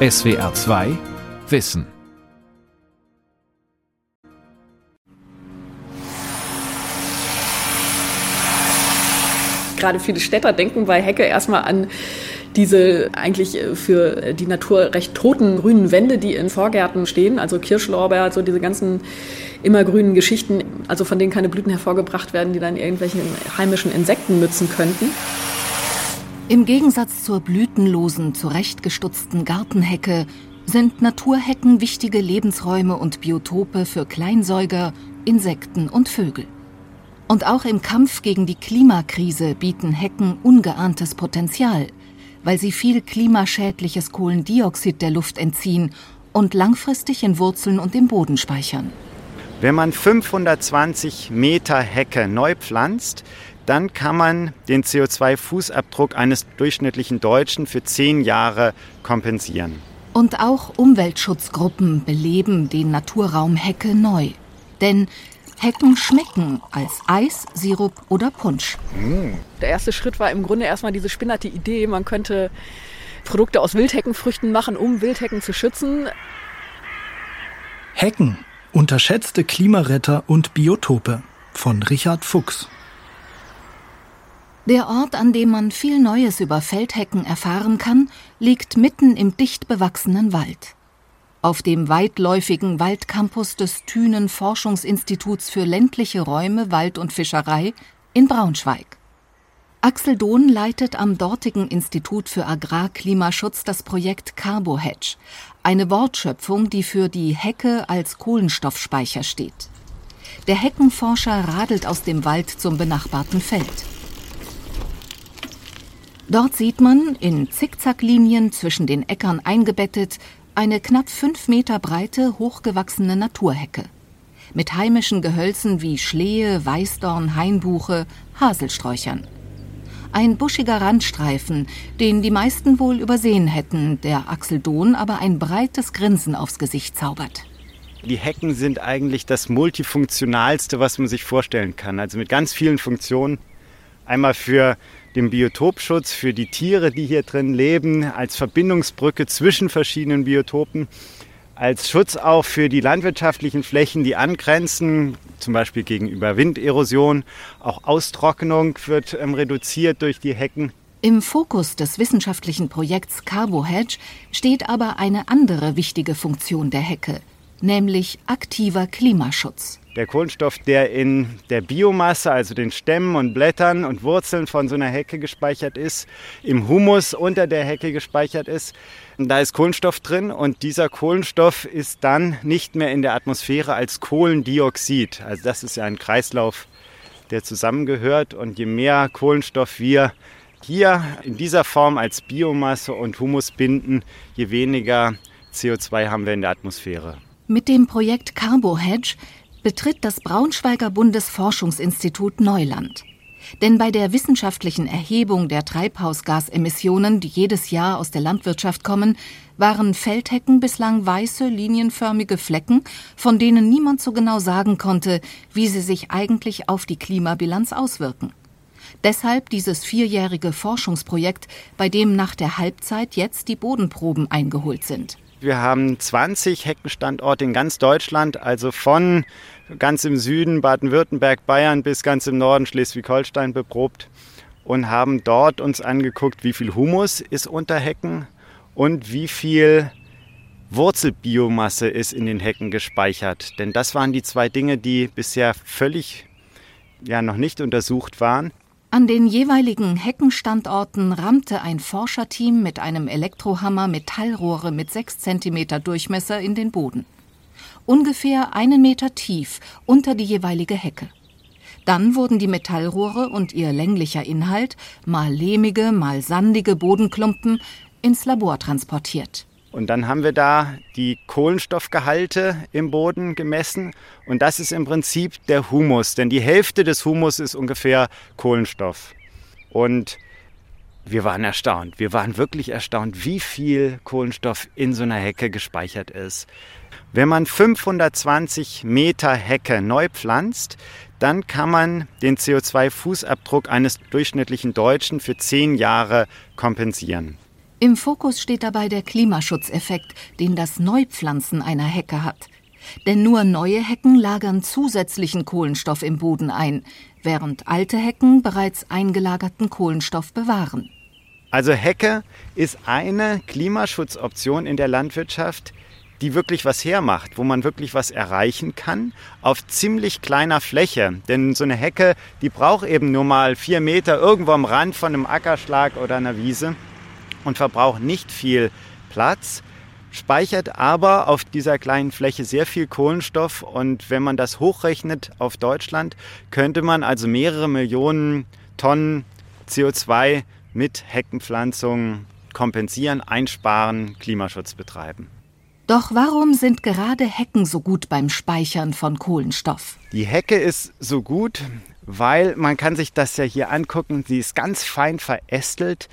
SWR 2 Wissen. Gerade viele Städter denken bei Hecke erstmal an diese eigentlich für die Natur recht toten grünen Wände, die in Vorgärten stehen, also Kirschlorbeer, so diese ganzen immergrünen Geschichten, also von denen keine Blüten hervorgebracht werden, die dann irgendwelchen heimischen Insekten nützen könnten. Im Gegensatz zur blütenlosen, zurechtgestutzten Gartenhecke sind Naturhecken wichtige Lebensräume und Biotope für Kleinsäuger, Insekten und Vögel. Und auch im Kampf gegen die Klimakrise bieten Hecken ungeahntes Potenzial, weil sie viel klimaschädliches Kohlendioxid der Luft entziehen und langfristig in Wurzeln und im Boden speichern. Wenn man 520 Meter Hecke neu pflanzt, dann kann man den CO2-Fußabdruck eines durchschnittlichen Deutschen für zehn Jahre kompensieren. Und auch Umweltschutzgruppen beleben den Naturraum Hecke neu. Denn Hecken schmecken als Eis, Sirup oder Punsch. Der erste Schritt war im Grunde erstmal diese spinnerte Idee, man könnte Produkte aus Wildheckenfrüchten machen, um Wildhecken zu schützen. Hecken, unterschätzte Klimaretter und Biotope von Richard Fuchs. Der Ort, an dem man viel Neues über Feldhecken erfahren kann, liegt mitten im dicht bewachsenen Wald. Auf dem weitläufigen Waldcampus des Thünen Forschungsinstituts für ländliche Räume, Wald und Fischerei in Braunschweig. Axel Dohn leitet am dortigen Institut für Agrarklimaschutz das Projekt CarboHedge, eine Wortschöpfung, die für die Hecke als Kohlenstoffspeicher steht. Der Heckenforscher radelt aus dem Wald zum benachbarten Feld. Dort sieht man, in Zickzacklinien zwischen den Äckern eingebettet, eine knapp fünf Meter breite, hochgewachsene Naturhecke. Mit heimischen Gehölzen wie Schlehe, Weißdorn, Hainbuche, Haselsträuchern. Ein buschiger Randstreifen, den die meisten wohl übersehen hätten, der Axel Dohn aber ein breites Grinsen aufs Gesicht zaubert. Die Hecken sind eigentlich das multifunktionalste, was man sich vorstellen kann. Also mit ganz vielen Funktionen. Einmal für den Biotopschutz, für die Tiere, die hier drin leben, als Verbindungsbrücke zwischen verschiedenen Biotopen, als Schutz auch für die landwirtschaftlichen Flächen, die angrenzen, zum Beispiel gegenüber Winderosion. Auch Austrocknung wird ähm, reduziert durch die Hecken. Im Fokus des wissenschaftlichen Projekts CarboHedge steht aber eine andere wichtige Funktion der Hecke, nämlich aktiver Klimaschutz. Der Kohlenstoff, der in der Biomasse, also den Stämmen und Blättern und Wurzeln von so einer Hecke gespeichert ist, im Humus unter der Hecke gespeichert ist, da ist Kohlenstoff drin und dieser Kohlenstoff ist dann nicht mehr in der Atmosphäre als Kohlendioxid. Also das ist ja ein Kreislauf, der zusammengehört und je mehr Kohlenstoff wir hier in dieser Form als Biomasse und Humus binden, je weniger CO2 haben wir in der Atmosphäre. Mit dem Projekt CarboHedge betritt das Braunschweiger Bundesforschungsinstitut Neuland. Denn bei der wissenschaftlichen Erhebung der Treibhausgasemissionen, die jedes Jahr aus der Landwirtschaft kommen, waren Feldhecken bislang weiße, linienförmige Flecken, von denen niemand so genau sagen konnte, wie sie sich eigentlich auf die Klimabilanz auswirken. Deshalb dieses vierjährige Forschungsprojekt, bei dem nach der Halbzeit jetzt die Bodenproben eingeholt sind. Wir haben 20 Heckenstandorte in ganz Deutschland, also von ganz im Süden Baden-Württemberg, Bayern bis ganz im Norden Schleswig-Holstein beprobt und haben dort uns angeguckt, wie viel Humus ist unter Hecken und wie viel Wurzelbiomasse ist in den Hecken gespeichert. Denn das waren die zwei Dinge, die bisher völlig ja noch nicht untersucht waren. An den jeweiligen Heckenstandorten rammte ein Forscherteam mit einem Elektrohammer Metallrohre mit 6 cm Durchmesser in den Boden. Ungefähr einen Meter tief unter die jeweilige Hecke. Dann wurden die Metallrohre und ihr länglicher Inhalt, mal lehmige, mal sandige Bodenklumpen, ins Labor transportiert. Und dann haben wir da die Kohlenstoffgehalte im Boden gemessen. Und das ist im Prinzip der Humus, denn die Hälfte des Humus ist ungefähr Kohlenstoff. Und wir waren erstaunt. Wir waren wirklich erstaunt, wie viel Kohlenstoff in so einer Hecke gespeichert ist. Wenn man 520 Meter Hecke neu pflanzt, dann kann man den CO2-Fußabdruck eines durchschnittlichen Deutschen für zehn Jahre kompensieren. Im Fokus steht dabei der Klimaschutzeffekt, den das Neupflanzen einer Hecke hat. Denn nur neue Hecken lagern zusätzlichen Kohlenstoff im Boden ein, während alte Hecken bereits eingelagerten Kohlenstoff bewahren. Also Hecke ist eine Klimaschutzoption in der Landwirtschaft, die wirklich was hermacht, wo man wirklich was erreichen kann, auf ziemlich kleiner Fläche. Denn so eine Hecke, die braucht eben nur mal vier Meter irgendwo am Rand von einem Ackerschlag oder einer Wiese und verbraucht nicht viel Platz, speichert aber auf dieser kleinen Fläche sehr viel Kohlenstoff und wenn man das hochrechnet auf Deutschland, könnte man also mehrere Millionen Tonnen CO2 mit Heckenpflanzungen kompensieren, einsparen, Klimaschutz betreiben. Doch warum sind gerade Hecken so gut beim Speichern von Kohlenstoff? Die Hecke ist so gut, weil man kann sich das ja hier angucken, sie ist ganz fein verästelt.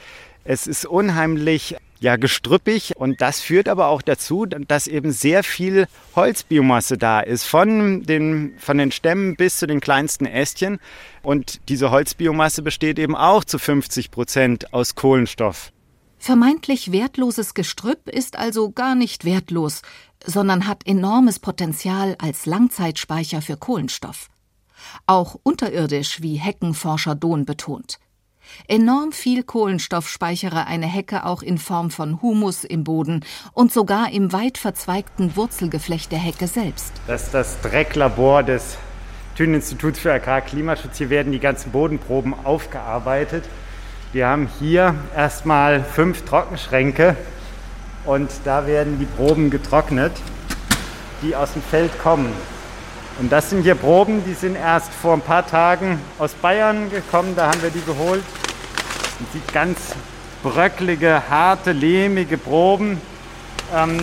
Es ist unheimlich ja, gestrüppig und das führt aber auch dazu, dass eben sehr viel Holzbiomasse da ist, von den, von den Stämmen bis zu den kleinsten Ästchen. Und diese Holzbiomasse besteht eben auch zu 50 Prozent aus Kohlenstoff. Vermeintlich wertloses Gestrüpp ist also gar nicht wertlos, sondern hat enormes Potenzial als Langzeitspeicher für Kohlenstoff. Auch unterirdisch, wie Heckenforscher Dohn betont. Enorm viel Kohlenstoff speichere eine Hecke auch in Form von Humus im Boden und sogar im weit verzweigten Wurzelgeflecht der Hecke selbst. Das ist das Drecklabor des Thünen-Instituts für Agrarklimaschutz. Hier werden die ganzen Bodenproben aufgearbeitet. Wir haben hier erstmal fünf Trockenschränke und da werden die Proben getrocknet, die aus dem Feld kommen. Und das sind hier Proben, die sind erst vor ein paar Tagen aus Bayern gekommen, da haben wir die geholt. Das sind ganz bröcklige, harte, lehmige Proben, ähm,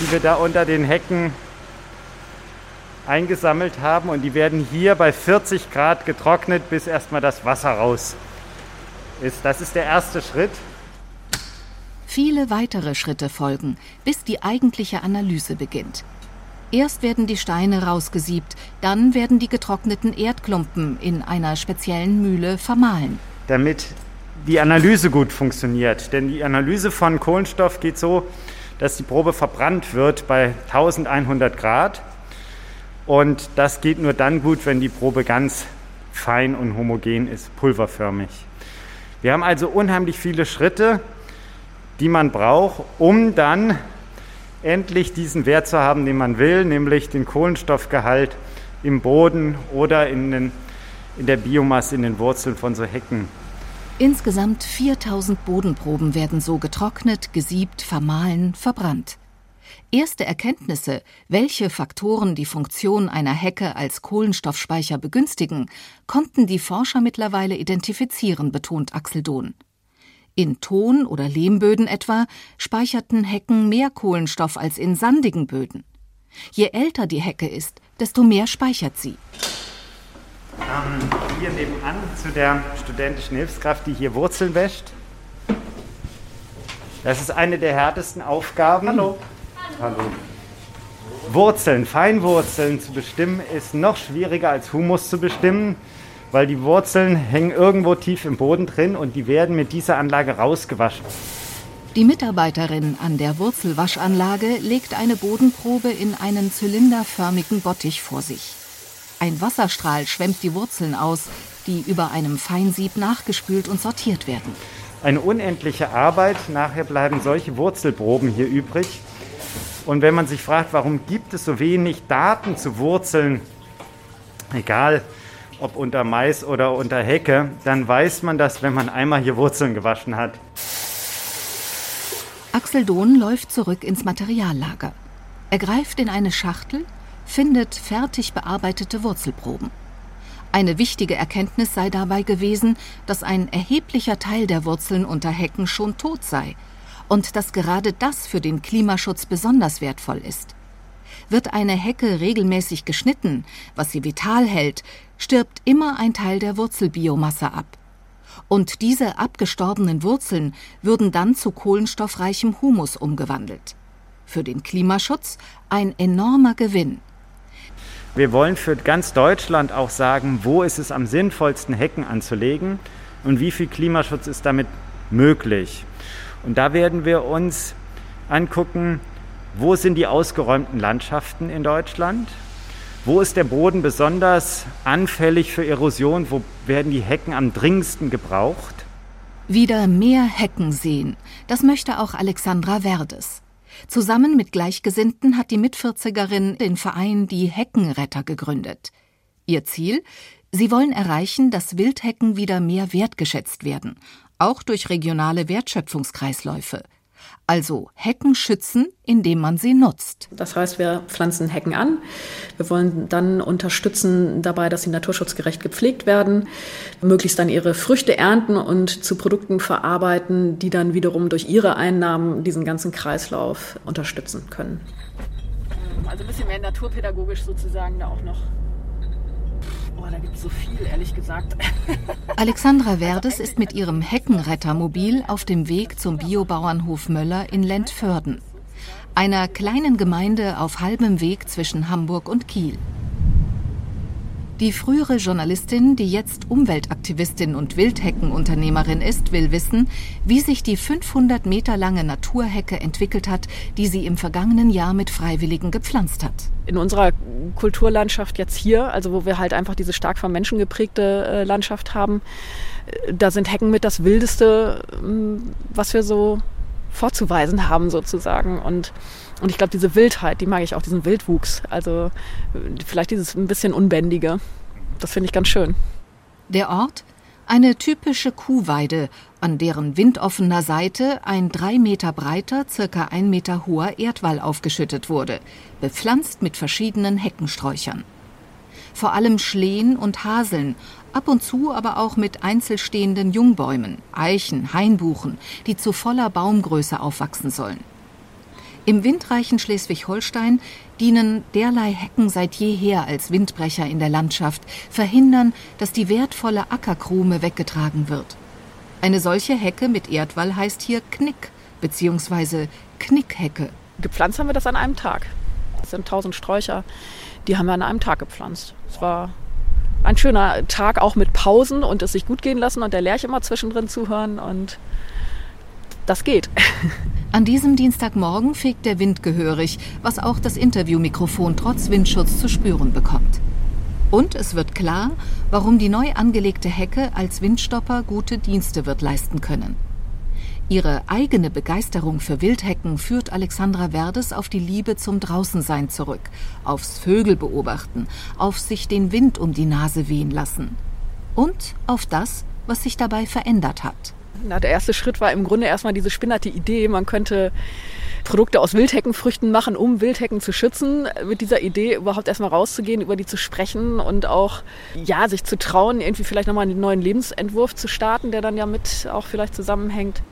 die wir da unter den Hecken eingesammelt haben. Und die werden hier bei 40 Grad getrocknet, bis erstmal das Wasser raus ist. Das ist der erste Schritt. Viele weitere Schritte folgen, bis die eigentliche Analyse beginnt. Erst werden die Steine rausgesiebt, dann werden die getrockneten Erdklumpen in einer speziellen Mühle vermahlen. Damit die Analyse gut funktioniert. Denn die Analyse von Kohlenstoff geht so, dass die Probe verbrannt wird bei 1100 Grad. Und das geht nur dann gut, wenn die Probe ganz fein und homogen ist, pulverförmig. Wir haben also unheimlich viele Schritte, die man braucht, um dann endlich diesen Wert zu haben, den man will, nämlich den Kohlenstoffgehalt im Boden oder in, den, in der Biomasse, in den Wurzeln von so Hecken. Insgesamt 4000 Bodenproben werden so getrocknet, gesiebt, vermahlen, verbrannt. Erste Erkenntnisse, welche Faktoren die Funktion einer Hecke als Kohlenstoffspeicher begünstigen, konnten die Forscher mittlerweile identifizieren, betont Axel Dohn. In Ton- oder Lehmböden etwa speicherten Hecken mehr Kohlenstoff als in sandigen Böden. Je älter die Hecke ist, desto mehr speichert sie. Ähm, hier nebenan zu der studentischen Hilfskraft, die hier Wurzeln wäscht. Das ist eine der härtesten Aufgaben. Hallo. Hallo. Wurzeln, Feinwurzeln zu bestimmen, ist noch schwieriger als Humus zu bestimmen, weil die Wurzeln hängen irgendwo tief im Boden drin und die werden mit dieser Anlage rausgewaschen. Die Mitarbeiterin an der Wurzelwaschanlage legt eine Bodenprobe in einen zylinderförmigen Bottich vor sich. Ein Wasserstrahl schwemmt die Wurzeln aus, die über einem Feinsieb nachgespült und sortiert werden. Eine unendliche Arbeit. Nachher bleiben solche Wurzelproben hier übrig. Und wenn man sich fragt, warum gibt es so wenig Daten zu Wurzeln, egal ob unter Mais oder unter Hecke, dann weiß man das, wenn man einmal hier Wurzeln gewaschen hat. Axel Dohn läuft zurück ins Materiallager. Er greift in eine Schachtel, findet fertig bearbeitete Wurzelproben. Eine wichtige Erkenntnis sei dabei gewesen, dass ein erheblicher Teil der Wurzeln unter Hecken schon tot sei und dass gerade das für den Klimaschutz besonders wertvoll ist. Wird eine Hecke regelmäßig geschnitten, was sie vital hält, stirbt immer ein Teil der Wurzelbiomasse ab. Und diese abgestorbenen Wurzeln würden dann zu kohlenstoffreichem Humus umgewandelt. Für den Klimaschutz ein enormer Gewinn. Wir wollen für ganz Deutschland auch sagen, wo ist es am sinnvollsten, Hecken anzulegen und wie viel Klimaschutz ist damit möglich. Und da werden wir uns angucken, wo sind die ausgeräumten Landschaften in Deutschland? Wo ist der Boden besonders anfällig für Erosion? Wo werden die Hecken am dringendsten gebraucht? Wieder mehr Hecken sehen. Das möchte auch Alexandra Verdes. Zusammen mit Gleichgesinnten hat die Mitvierzigerin den Verein Die Heckenretter gegründet. Ihr Ziel? Sie wollen erreichen, dass Wildhecken wieder mehr wertgeschätzt werden, auch durch regionale Wertschöpfungskreisläufe. Also Hecken schützen, indem man sie nutzt. Das heißt, wir pflanzen Hecken an. Wir wollen dann unterstützen dabei, dass sie naturschutzgerecht gepflegt werden, möglichst dann ihre Früchte ernten und zu Produkten verarbeiten, die dann wiederum durch ihre Einnahmen diesen ganzen Kreislauf unterstützen können. Also ein bisschen mehr naturpädagogisch sozusagen da auch noch Oh, da gibt es so viel, ehrlich gesagt. Alexandra Werdes ist mit ihrem Heckenrettermobil auf dem Weg zum Biobauernhof Möller in Lentförden, einer kleinen Gemeinde auf halbem Weg zwischen Hamburg und Kiel. Die frühere Journalistin, die jetzt Umweltaktivistin und Wildheckenunternehmerin ist, will wissen, wie sich die 500 Meter lange Naturhecke entwickelt hat, die sie im vergangenen Jahr mit Freiwilligen gepflanzt hat. In unserer Kulturlandschaft jetzt hier, also wo wir halt einfach diese stark vom Menschen geprägte äh, Landschaft haben, äh, da sind Hecken mit das Wildeste, mm, was wir so vorzuweisen haben sozusagen. Und und ich glaube, diese Wildheit, die mag ich auch, diesen Wildwuchs. Also vielleicht dieses ein bisschen Unbändige. Das finde ich ganz schön. Der Ort? Eine typische Kuhweide, an deren windoffener Seite ein drei Meter breiter, circa ein Meter hoher Erdwall aufgeschüttet wurde, bepflanzt mit verschiedenen Heckensträuchern. Vor allem Schlehen und Haseln, ab und zu aber auch mit einzelstehenden Jungbäumen, Eichen, Hainbuchen, die zu voller Baumgröße aufwachsen sollen. Im windreichen Schleswig-Holstein dienen derlei Hecken seit jeher als Windbrecher in der Landschaft, verhindern, dass die wertvolle Ackerkrume weggetragen wird. Eine solche Hecke mit Erdwall heißt hier Knick bzw. Knickhecke. Gepflanzt haben wir das an einem Tag. Das sind tausend Sträucher, die haben wir an einem Tag gepflanzt. Es war ein schöner Tag, auch mit Pausen und es sich gut gehen lassen und der Lerch immer zwischendrin zuhören und das geht. An diesem Dienstagmorgen fegt der Wind gehörig, was auch das Interviewmikrofon trotz Windschutz zu spüren bekommt. Und es wird klar, warum die neu angelegte Hecke als Windstopper gute Dienste wird leisten können. Ihre eigene Begeisterung für Wildhecken führt Alexandra Verdes auf die Liebe zum Draußensein zurück, aufs Vögel beobachten, auf sich den Wind um die Nase wehen lassen und auf das, was sich dabei verändert hat. Na, der erste Schritt war im Grunde erstmal diese spinnerte Idee, man könnte Produkte aus Wildheckenfrüchten machen, um Wildhecken zu schützen. Mit dieser Idee überhaupt erstmal rauszugehen, über die zu sprechen und auch ja, sich zu trauen, irgendwie vielleicht nochmal einen neuen Lebensentwurf zu starten, der dann ja mit auch vielleicht zusammenhängt.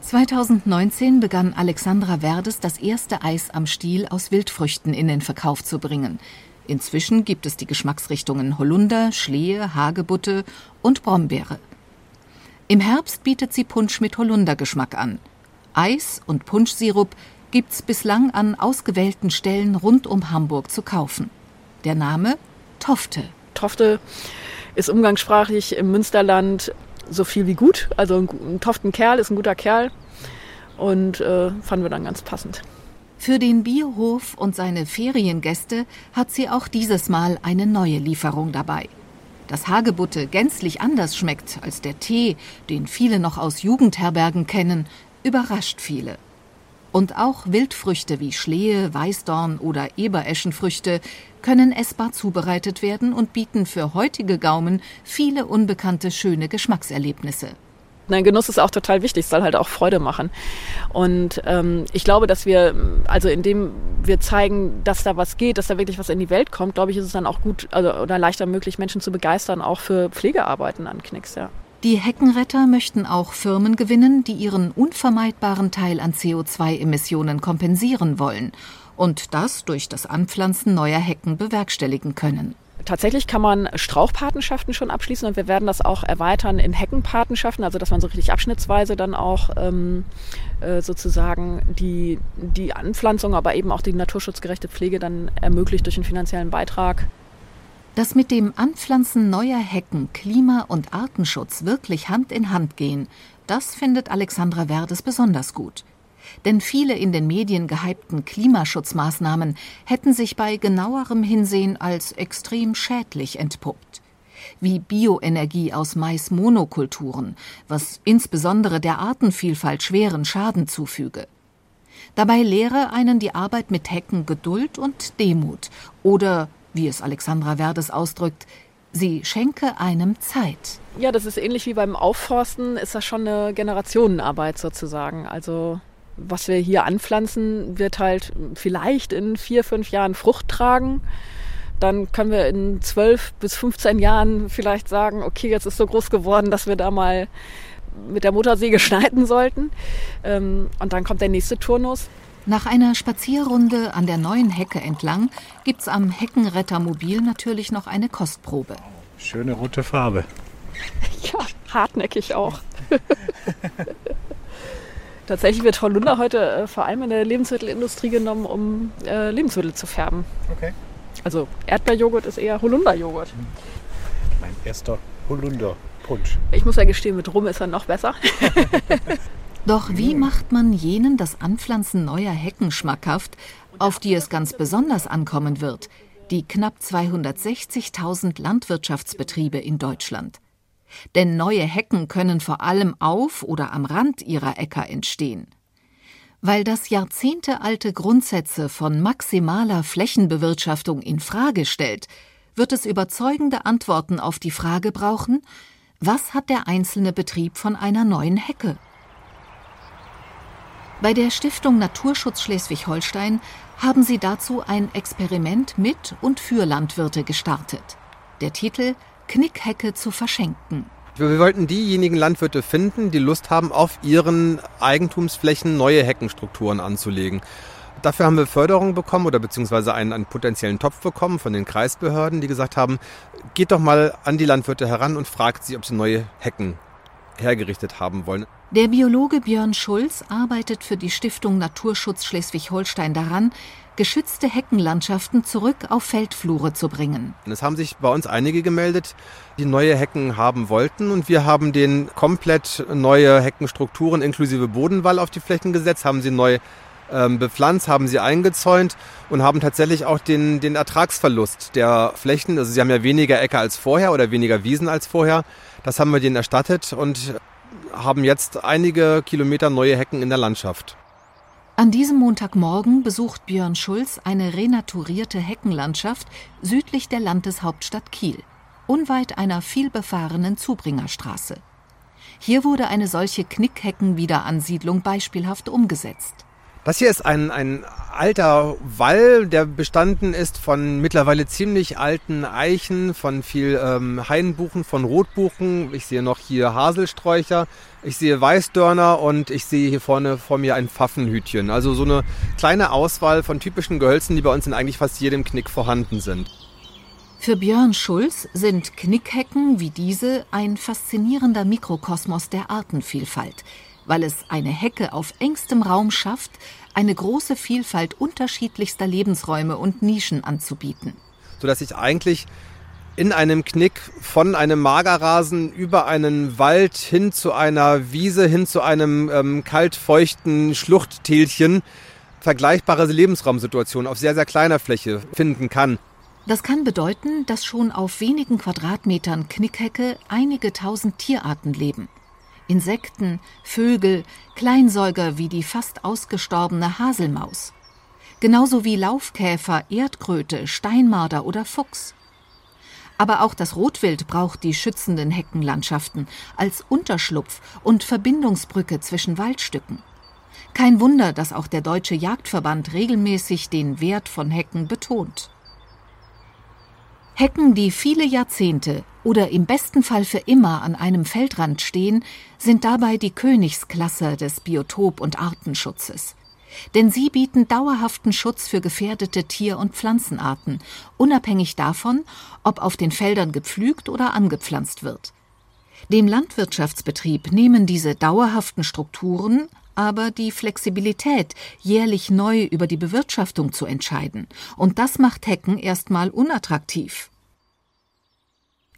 2019 begann Alexandra Verdes das erste Eis am Stiel aus Wildfrüchten in den Verkauf zu bringen. Inzwischen gibt es die Geschmacksrichtungen Holunder, Schlehe, Hagebutte und Brombeere. Im Herbst bietet sie Punsch mit Holundergeschmack an. Eis und Punschsirup gibt's bislang an ausgewählten Stellen rund um Hamburg zu kaufen. Der Name Tofte. Tofte ist umgangssprachlich im Münsterland so viel wie gut. Also ein Toftenkerl ist ein guter Kerl und äh, fanden wir dann ganz passend. Für den Biohof und seine Feriengäste hat sie auch dieses Mal eine neue Lieferung dabei. Dass Hagebutte gänzlich anders schmeckt als der Tee, den viele noch aus Jugendherbergen kennen, überrascht viele. Und auch Wildfrüchte wie Schlehe, Weißdorn oder Ebereschenfrüchte können essbar zubereitet werden und bieten für heutige Gaumen viele unbekannte schöne Geschmackserlebnisse. Nein, Genuss ist auch total wichtig, es soll halt auch Freude machen. Und ähm, ich glaube, dass wir, also indem wir zeigen, dass da was geht, dass da wirklich was in die Welt kommt, glaube ich, ist es dann auch gut also, oder leichter möglich, Menschen zu begeistern, auch für Pflegearbeiten an Knicks, ja. Die Heckenretter möchten auch Firmen gewinnen, die ihren unvermeidbaren Teil an CO2-Emissionen kompensieren wollen und das durch das Anpflanzen neuer Hecken bewerkstelligen können. Tatsächlich kann man Strauchpatenschaften schon abschließen und wir werden das auch erweitern in Heckenpatenschaften, also dass man so richtig abschnittsweise dann auch ähm, äh, sozusagen die, die Anpflanzung, aber eben auch die naturschutzgerechte Pflege dann ermöglicht durch einen finanziellen Beitrag. Dass mit dem Anpflanzen neuer Hecken Klima- und Artenschutz wirklich Hand in Hand gehen, Das findet Alexandra Werdes besonders gut. Denn viele in den Medien gehypten Klimaschutzmaßnahmen hätten sich bei genauerem Hinsehen als extrem schädlich entpuppt. Wie Bioenergie aus Maismonokulturen, was insbesondere der Artenvielfalt schweren Schaden zufüge. Dabei lehre einen die Arbeit mit Hecken Geduld und Demut oder, wie es Alexandra Werdes ausdrückt, sie schenke einem Zeit. Ja, das ist ähnlich wie beim Aufforsten, ist das schon eine Generationenarbeit sozusagen. Also was wir hier anpflanzen, wird halt vielleicht in vier, fünf Jahren Frucht tragen. Dann können wir in zwölf bis 15 Jahren vielleicht sagen, okay, jetzt ist so groß geworden, dass wir da mal mit der Motorsäge schneiden sollten. Ähm, und dann kommt der nächste Turnus. Nach einer Spazierrunde an der neuen Hecke entlang gibt's am Heckenrettermobil natürlich noch eine Kostprobe. Schöne rote Farbe. Ja, hartnäckig auch. Tatsächlich wird Holunder heute äh, vor allem in der Lebensmittelindustrie genommen, um äh, Lebensmittel zu färben. Okay. Also Erdbeerjoghurt ist eher Holunderjoghurt. Mein erster Holunder-Punsch. Ich muss ja gestehen, mit Rum ist er noch besser. Doch wie macht man jenen das Anpflanzen neuer Hecken schmackhaft, auf die es ganz besonders ankommen wird, die knapp 260.000 Landwirtschaftsbetriebe in Deutschland? Denn neue Hecken können vor allem auf oder am Rand ihrer Äcker entstehen. Weil das jahrzehntealte Grundsätze von maximaler Flächenbewirtschaftung in Frage stellt, wird es überzeugende Antworten auf die Frage brauchen, was hat der einzelne Betrieb von einer neuen Hecke? Bei der Stiftung Naturschutz Schleswig-Holstein haben sie dazu ein Experiment mit und für Landwirte gestartet. Der Titel Knickhecke zu verschenken. Wir wollten diejenigen Landwirte finden, die Lust haben, auf ihren Eigentumsflächen neue Heckenstrukturen anzulegen. Dafür haben wir Förderung bekommen oder beziehungsweise einen, einen potenziellen Topf bekommen von den Kreisbehörden, die gesagt haben, geht doch mal an die Landwirte heran und fragt sie, ob sie neue Hecken hergerichtet haben wollen. Der Biologe Björn Schulz arbeitet für die Stiftung Naturschutz Schleswig-Holstein daran, geschützte Heckenlandschaften zurück auf Feldflure zu bringen. Es haben sich bei uns einige gemeldet, die neue Hecken haben wollten und wir haben den komplett neue Heckenstrukturen inklusive Bodenwall auf die Flächen gesetzt, haben sie neu ähm, bepflanzt, haben sie eingezäunt und haben tatsächlich auch den, den Ertragsverlust der Flächen, also sie haben ja weniger Äcker als vorher oder weniger Wiesen als vorher, das haben wir denen erstattet und haben jetzt einige Kilometer neue Hecken in der Landschaft. An diesem Montagmorgen besucht Björn Schulz eine renaturierte Heckenlandschaft südlich der Landeshauptstadt Kiel, unweit einer vielbefahrenen Zubringerstraße. Hier wurde eine solche Knickheckenwiederansiedlung beispielhaft umgesetzt. Das hier ist ein, ein alter Wall, der bestanden ist von mittlerweile ziemlich alten Eichen, von viel ähm, Hainbuchen, von Rotbuchen. Ich sehe noch hier Haselsträucher, ich sehe Weißdörner und ich sehe hier vorne vor mir ein Pfaffenhütchen. Also so eine kleine Auswahl von typischen Gehölzen, die bei uns in eigentlich fast jedem Knick vorhanden sind. Für Björn Schulz sind Knickhecken wie diese ein faszinierender Mikrokosmos der Artenvielfalt – weil es eine Hecke auf engstem Raum schafft, eine große Vielfalt unterschiedlichster Lebensräume und Nischen anzubieten. Sodass ich eigentlich in einem Knick von einem Magerrasen über einen Wald hin zu einer Wiese, hin zu einem ähm, kaltfeuchten Schluchttälchen vergleichbare Lebensraumsituationen auf sehr, sehr kleiner Fläche finden kann. Das kann bedeuten, dass schon auf wenigen Quadratmetern Knickhecke einige tausend Tierarten leben. Insekten, Vögel, Kleinsäuger wie die fast ausgestorbene Haselmaus. Genauso wie Laufkäfer, Erdkröte, Steinmarder oder Fuchs. Aber auch das Rotwild braucht die schützenden Heckenlandschaften als Unterschlupf und Verbindungsbrücke zwischen Waldstücken. Kein Wunder, dass auch der Deutsche Jagdverband regelmäßig den Wert von Hecken betont. Hecken, die viele Jahrzehnte oder im besten Fall für immer an einem Feldrand stehen, sind dabei die Königsklasse des Biotop- und Artenschutzes. Denn sie bieten dauerhaften Schutz für gefährdete Tier- und Pflanzenarten, unabhängig davon, ob auf den Feldern gepflügt oder angepflanzt wird. Dem Landwirtschaftsbetrieb nehmen diese dauerhaften Strukturen aber die Flexibilität, jährlich neu über die Bewirtschaftung zu entscheiden. Und das macht Hecken erstmal unattraktiv.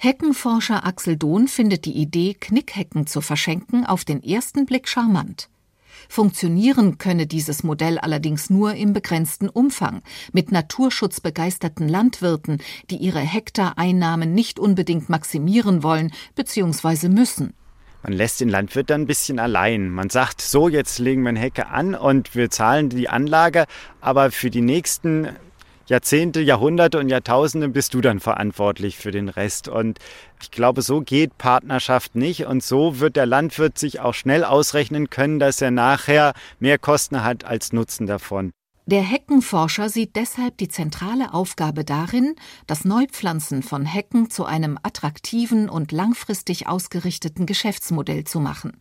Heckenforscher Axel Dohn findet die Idee, Knickhecken zu verschenken, auf den ersten Blick charmant. Funktionieren könne dieses Modell allerdings nur im begrenzten Umfang, mit naturschutzbegeisterten Landwirten, die ihre Hektareinnahmen nicht unbedingt maximieren wollen bzw. müssen. Man lässt den Landwirt dann ein bisschen allein. Man sagt, so, jetzt legen wir eine Hecke an und wir zahlen die Anlage, aber für die nächsten Jahrzehnte, Jahrhunderte und Jahrtausende bist du dann verantwortlich für den Rest. Und ich glaube, so geht Partnerschaft nicht. Und so wird der Landwirt sich auch schnell ausrechnen können, dass er nachher mehr Kosten hat als Nutzen davon. Der Heckenforscher sieht deshalb die zentrale Aufgabe darin, das Neupflanzen von Hecken zu einem attraktiven und langfristig ausgerichteten Geschäftsmodell zu machen.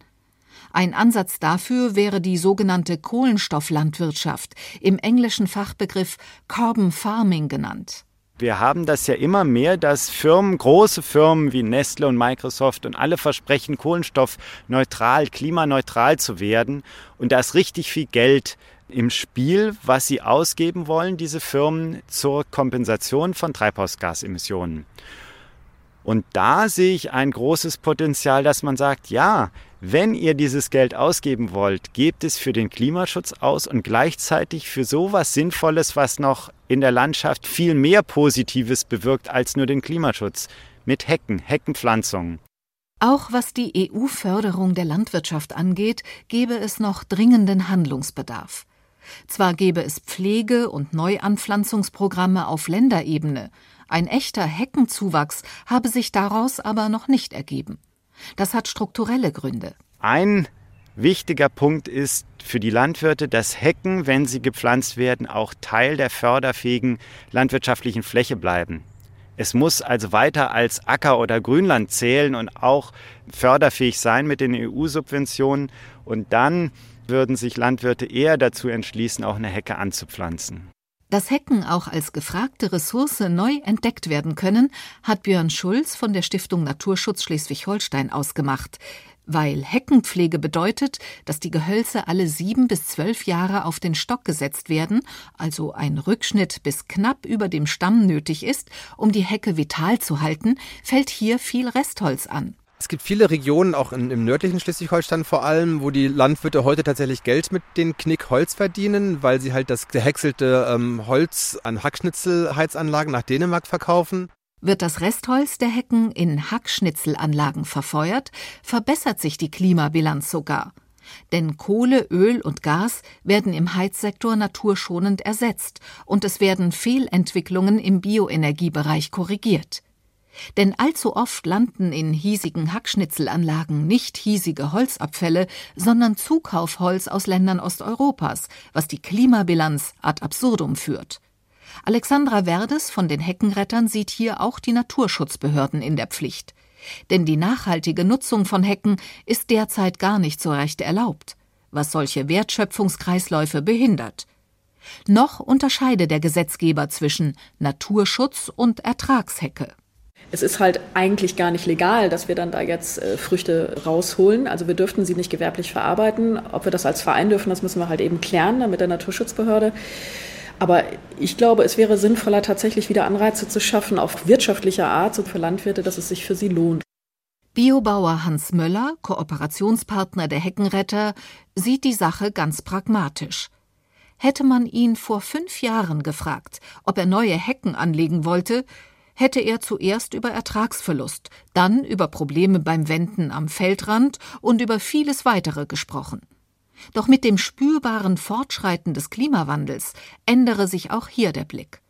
Ein Ansatz dafür wäre die sogenannte Kohlenstofflandwirtschaft, im englischen Fachbegriff Carbon Farming genannt. Wir haben das ja immer mehr, dass Firmen, große Firmen wie Nestle und Microsoft und alle versprechen, kohlenstoffneutral, klimaneutral zu werden. Und da ist richtig viel Geld im Spiel, was sie ausgeben wollen, diese Firmen, zur Kompensation von Treibhausgasemissionen. Und da sehe ich ein großes Potenzial, dass man sagt, ja, wenn ihr dieses Geld ausgeben wollt, gebt es für den Klimaschutz aus und gleichzeitig für sowas Sinnvolles, was noch in der Landschaft viel mehr Positives bewirkt als nur den Klimaschutz. Mit Hecken, Heckenpflanzungen. Auch was die EU-Förderung der Landwirtschaft angeht, gäbe es noch dringenden Handlungsbedarf. Zwar gäbe es Pflege- und Neuanpflanzungsprogramme auf Länderebene, ein echter Heckenzuwachs habe sich daraus aber noch nicht ergeben. Das hat strukturelle Gründe. Ein wichtiger Punkt ist für die Landwirte, dass Hecken, wenn sie gepflanzt werden, auch Teil der förderfähigen landwirtschaftlichen Fläche bleiben. Es muss also weiter als Acker oder Grünland zählen und auch förderfähig sein mit den EU-Subventionen. Und dann würden sich Landwirte eher dazu entschließen, auch eine Hecke anzupflanzen. Dass Hecken auch als gefragte Ressource neu entdeckt werden können, hat Björn Schulz von der Stiftung Naturschutz Schleswig-Holstein ausgemacht, weil Heckenpflege bedeutet, dass die Gehölze alle sieben bis zwölf Jahre auf den Stock gesetzt werden, also ein Rückschnitt bis knapp über dem Stamm nötig ist, um die Hecke vital zu halten, fällt hier viel Restholz an. Es gibt viele Regionen, auch in, im nördlichen Schleswig-Holstein vor allem, wo die Landwirte heute tatsächlich Geld mit den Knickholz verdienen, weil sie halt das gehäckselte ähm, Holz an Hackschnitzelheizanlagen nach Dänemark verkaufen. Wird das Restholz der Hecken in Hackschnitzelanlagen verfeuert, verbessert sich die Klimabilanz sogar. Denn Kohle, Öl und Gas werden im Heizsektor naturschonend ersetzt und es werden Fehlentwicklungen im Bioenergiebereich korrigiert. Denn allzu oft landen in hiesigen Hackschnitzelanlagen nicht hiesige Holzabfälle, sondern Zukaufholz aus Ländern Osteuropas, was die Klimabilanz ad absurdum führt. Alexandra Werdes von den Heckenrettern sieht hier auch die Naturschutzbehörden in der Pflicht. Denn die nachhaltige Nutzung von Hecken ist derzeit gar nicht so recht erlaubt, was solche Wertschöpfungskreisläufe behindert. Noch unterscheide der Gesetzgeber zwischen Naturschutz und Ertragshecke es ist halt eigentlich gar nicht legal, dass wir dann da jetzt äh, Früchte rausholen. Also wir dürften sie nicht gewerblich verarbeiten. Ob wir das als Verein dürfen, das müssen wir halt eben klären mit der Naturschutzbehörde. Aber ich glaube, es wäre sinnvoller, tatsächlich wieder Anreize zu schaffen auf wirtschaftlicher Art, so für Landwirte, dass es sich für sie lohnt. Biobauer Hans Möller, Kooperationspartner der Heckenretter, sieht die Sache ganz pragmatisch. Hätte man ihn vor fünf Jahren gefragt, ob er neue Hecken anlegen wollte, hätte er zuerst über Ertragsverlust, dann über Probleme beim Wenden am Feldrand und über vieles weitere gesprochen. Doch mit dem spürbaren Fortschreiten des Klimawandels ändere sich auch hier der Blick.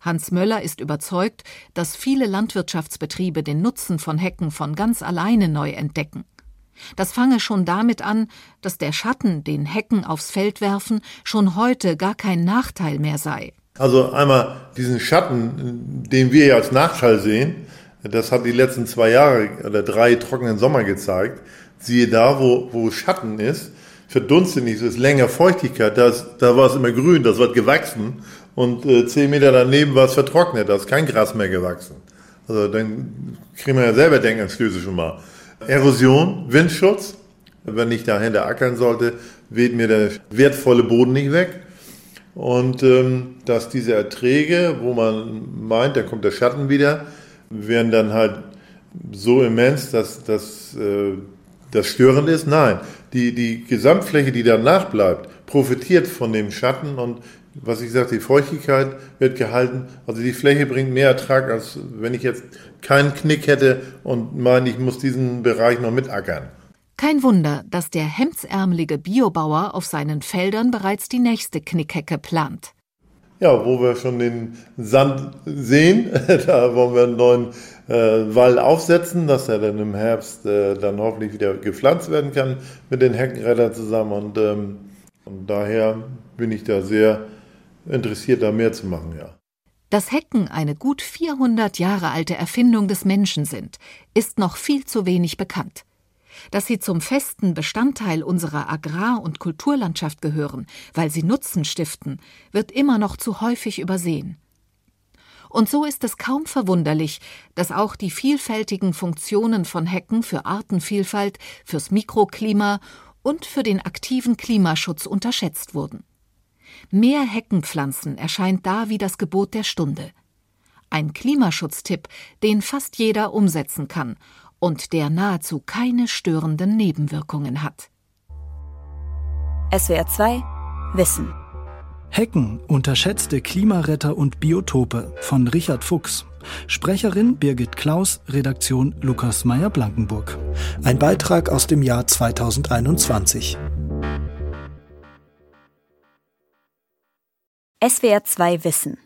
Hans Möller ist überzeugt, dass viele Landwirtschaftsbetriebe den Nutzen von Hecken von ganz alleine neu entdecken. Das fange schon damit an, dass der Schatten, den Hecken aufs Feld werfen, schon heute gar kein Nachteil mehr sei. Also einmal diesen Schatten, den wir ja als Nachteil sehen, das hat die letzten zwei Jahre oder drei trockenen Sommer gezeigt. Siehe da, wo, wo Schatten ist, verdunstet nicht, es ist länger Feuchtigkeit, das, da war es immer grün, das wird gewachsen und äh, zehn Meter daneben war es vertrocknet, da ist kein Gras mehr gewachsen. Also dann kriegen wir ja selber Denkanstöße schon mal. Erosion, Windschutz, wenn ich dahinter ackern sollte, weht mir der wertvolle Boden nicht weg. Und ähm, dass diese Erträge, wo man meint, da kommt der Schatten wieder, werden dann halt so immens, dass, dass äh, das störend ist. Nein, die, die Gesamtfläche, die danach bleibt, profitiert von dem Schatten und was ich sagte, die Feuchtigkeit wird gehalten. Also die Fläche bringt mehr Ertrag, als wenn ich jetzt keinen Knick hätte und meine, ich muss diesen Bereich noch mitackern. Kein Wunder, dass der hemdsärmelige Biobauer auf seinen Feldern bereits die nächste Knickhecke plant. Ja, wo wir schon den Sand sehen, da wollen wir einen neuen äh, Wall aufsetzen, dass er dann im Herbst äh, dann hoffentlich wieder gepflanzt werden kann mit den Heckenrädern zusammen. Und, ähm, und daher bin ich da sehr interessiert, da mehr zu machen, ja. Dass Hecken eine gut 400 Jahre alte Erfindung des Menschen sind, ist noch viel zu wenig bekannt. Dass sie zum festen Bestandteil unserer Agrar- und Kulturlandschaft gehören, weil sie Nutzen stiften, wird immer noch zu häufig übersehen. Und so ist es kaum verwunderlich, dass auch die vielfältigen Funktionen von Hecken für Artenvielfalt, fürs Mikroklima und für den aktiven Klimaschutz unterschätzt wurden. Mehr Heckenpflanzen erscheint da wie das Gebot der Stunde. Ein Klimaschutztipp, den fast jeder umsetzen kann und der nahezu keine störenden Nebenwirkungen hat. SWR 2 Wissen Hecken, unterschätzte Klimaretter und Biotope von Richard Fuchs. Sprecherin Birgit Klaus, Redaktion Lukas Meyer-Blankenburg. Ein Beitrag aus dem Jahr 2021. SWR 2 Wissen.